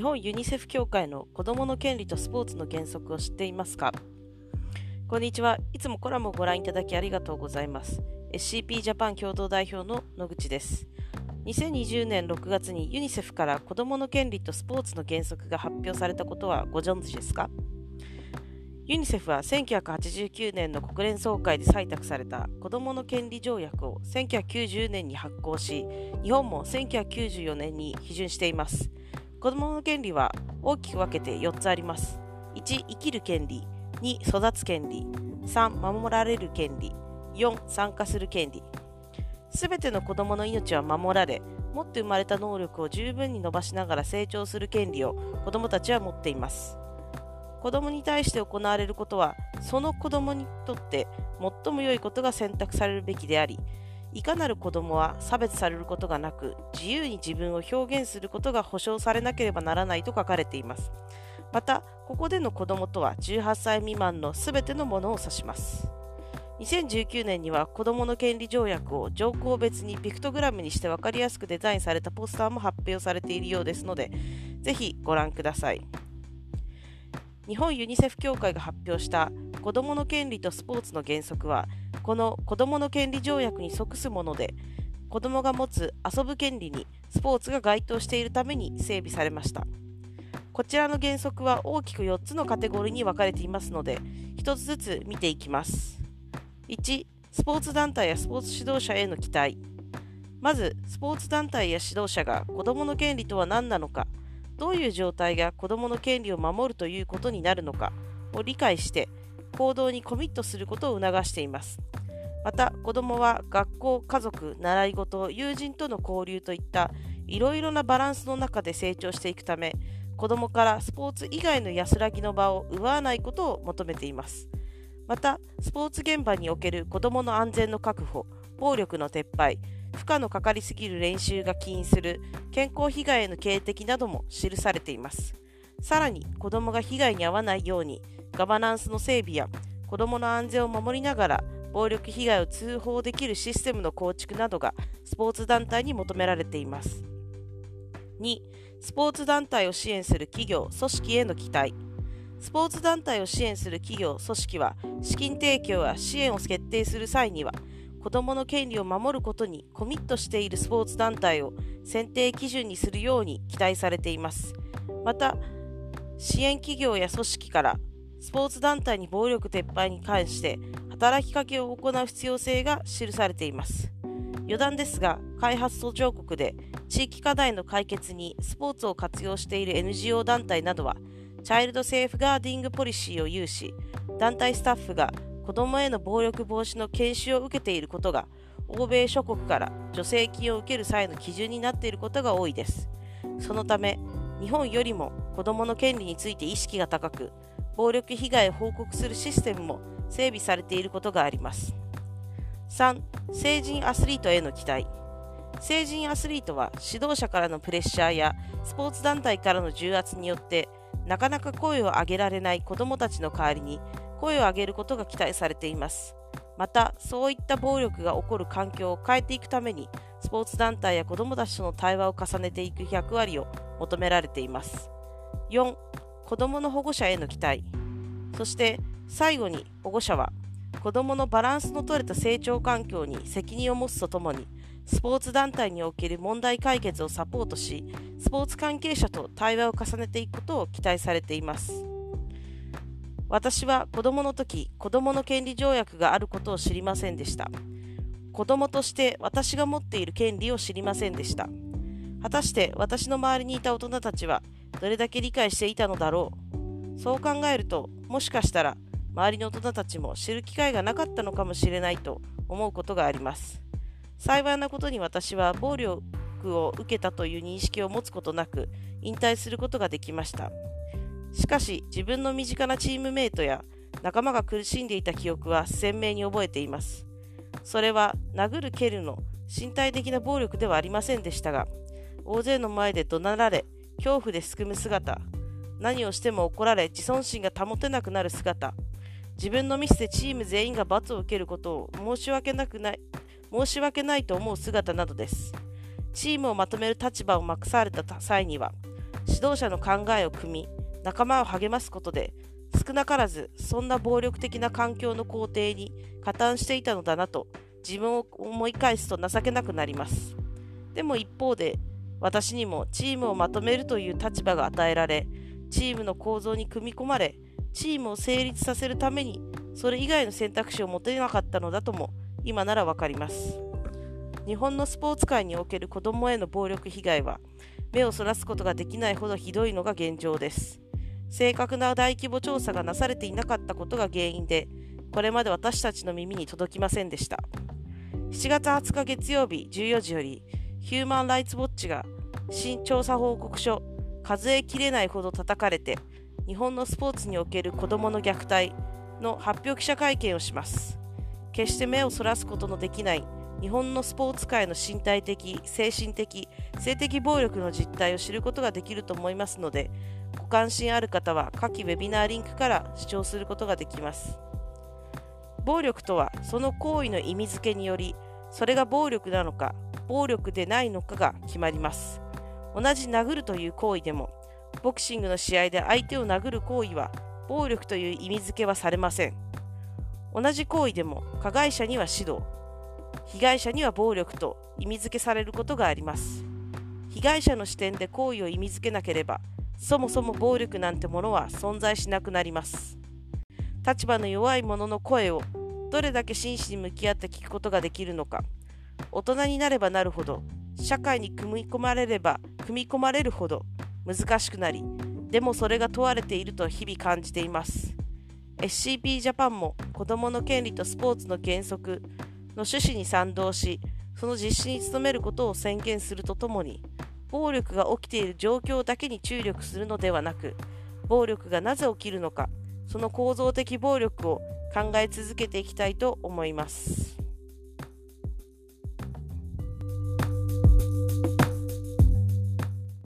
日本ユニセフ協会の子どもの権利とスポーツの原則を知っていますか？こんにちは。いつもコラムをご覧いただきありがとうございます。SCP ジャパン共同代表の野口です。2020年6月にユニセフから子どもの権利とスポーツの原則が発表されたことはご存知ですか？ユニセフは1989年の国連総会で採択された子どもの権利条約を1990年に発行し、日本も1994年に批准しています。子どもの権利は大きく分けて4つあります。1、生きる権利。2、育つ権利。3、守られる権利。4、参加する権利。すべての子供の命は守られ、持って生まれた能力を十分に伸ばしながら成長する権利を子供たちは持っています。子供に対して行われることは、その子供にとって最も良いことが選択されるべきであり、いかなる子供は差別されることがなく、自由に自分を表現することが保障されなければならないと書かれています。また、ここでの子供とは18歳未満のすべてのものを指します。2019年には子どもの権利条約を条項別にピクトグラムにして分かりやすくデザインされたポスターも発表されているようですので、ぜひご覧ください。日本ユニセフ協会が発表した子どもの権利とスポーツの原則は、この子どもの権利条約に即すもので、子どもが持つ遊ぶ権利にスポーツが該当しているために整備されました。こちらの原則は大きく4つのカテゴリーに分かれていますので、1つずつ見ていきます。1、スポーツ団体やスポーツ指導者への期待。まず、スポーツ団体や指導者が子どもの権利とは何なのか、どういう状態が子どもの権利を守るということになるのかを理解して、行動にコミットすることを促しています。また子どもは学校、家族、習い事、友人との交流といったいろいろなバランスの中で成長していくため子どもからスポーツ以外の安らぎの場を奪わないことを求めていますまたスポーツ現場における子どもの安全の確保暴力の撤廃負荷のかかりすぎる練習が起因する健康被害への警笛なども記されていますさらに子どもが被害に遭わないようにガバナンスの整備や子どもの安全を守りながら暴力被害を通報できるシステムの構築などがスポーツ団体に求められています。2、スポーツ団体を支援する企業、組織への期待。スポーツ団体を支援する企業、組織は資金提供や支援を決定する際には子どもの権利を守ることにコミットしているスポーツ団体を選定基準にするように期待されています。また、支援企業や組織からスポーツ団体に暴力撤廃に関して働きかけを行う必要性が記されています。余談ですが、開発途上国で地域課題の解決にスポーツを活用している NGO 団体などは、チャイルドセーフガーディングポリシーを有し、団体スタッフが子どもへの暴力防止の研修を受けていることが、欧米諸国から助成金を受ける際の基準になっていることが多いです。そのため、日本よりも子どもの権利について意識が高く、暴力被害を報告するシステムも整備されていることがあります。3. 成人アスリートへの期待成人アスリートは指導者からのプレッシャーやスポーツ団体からの重圧によってなかなか声を上げられない子どもたちの代わりに声を上げることが期待されていますまたそういった暴力が起こる環境を変えていくためにスポーツ団体や子どもたちとの対話を重ねていく役割を求められています4子どもの保護者への期待。そして最後に保護者は子どものバランスの取れた成長環境に責任を持つとともにスポーツ団体における問題解決をサポートしスポーツ関係者と対話を重ねていくことを期待されています。私は子どもの時子どもの権利条約があることを知りませんでした。子どもとして私が持っている権利を知りませんでした。果たして私の周りにいた大人たちはどれだけ理解していたのだろう。そう考えるともしかしたら周りの大人たちも知る機会がなかったのかもしれないと思うことがあります。幸いなことに私は暴力を受けたという認識を持つことなく引退することができました。しかし自分の身近なチームメイトや仲間が苦しんでいた記憶は鮮明に覚えています。それは殴る蹴るの身体的な暴力ではありませんでしたが大勢の前で怒鳴られ恐怖ですくむ姿。何をしても怒られ自尊心が保てなくなる姿。自分のミスでチーム全員が罰を受けることを申し訳なくない申し訳ないと思う姿などです。チームをまとめる立場を任された際には、指導者の考えを組み仲間を励ますことで少なからずそんな暴力的な環境の肯定に加担していたのだなと自分を思い返すと情けなくなります。でも一方で私にもチームをまとめるという立場が与えられチームの構造に組み込まれチームを成立させるためにそれ以外の選択肢を持てなかったのだとも今ならわかります。日本のスポーツ界における子どもへの暴力被害は目をそらすことができないほどひどいのが現状です。正確な大規模調査がなされていなかったことが原因でこれまで私たちの耳に届きませんでした。7月20日月曜日14時よりヒューマン・ライツ・ウォッチが新調査報告書数えきれないほど叩かれて日本のスポーツにおける子どもの虐待の発表記者会見をします。決して目をそらすことのできない日本のスポーツ界の身体的、精神的、性的暴力の実態を知ることができると思いますのでご関心ある方は下記ウェビナーリンクから視聴することができます。暴力とはその行為の意味付けによりそれが暴力なのか暴力でないのかが決まります。同じ殴るという行為でもボクシングの試合で相手を殴る行為は暴力という意味付けはされません。同じ行為でも加害者には指導被害者には暴力と意味付けされることがあります。被害者の視点で行為を意味付けなければそもそも暴力なんてものは存在しなくなります。立場の弱い者の声をどれだけ真摯に向き合って聞くことができるのか。大人になればなるほど社会に組み込まれれば組み込まれるほど難しくなりでもそれが問われていると日々感じています SCP ジャパンも子どもの権利とスポーツの原則の趣旨に賛同しその実施に努めることを宣言するとともに暴力が起きている状況だけに注力するのではなく暴力がなぜ起きるのかその構造的暴力を考え続けていきたいと思います。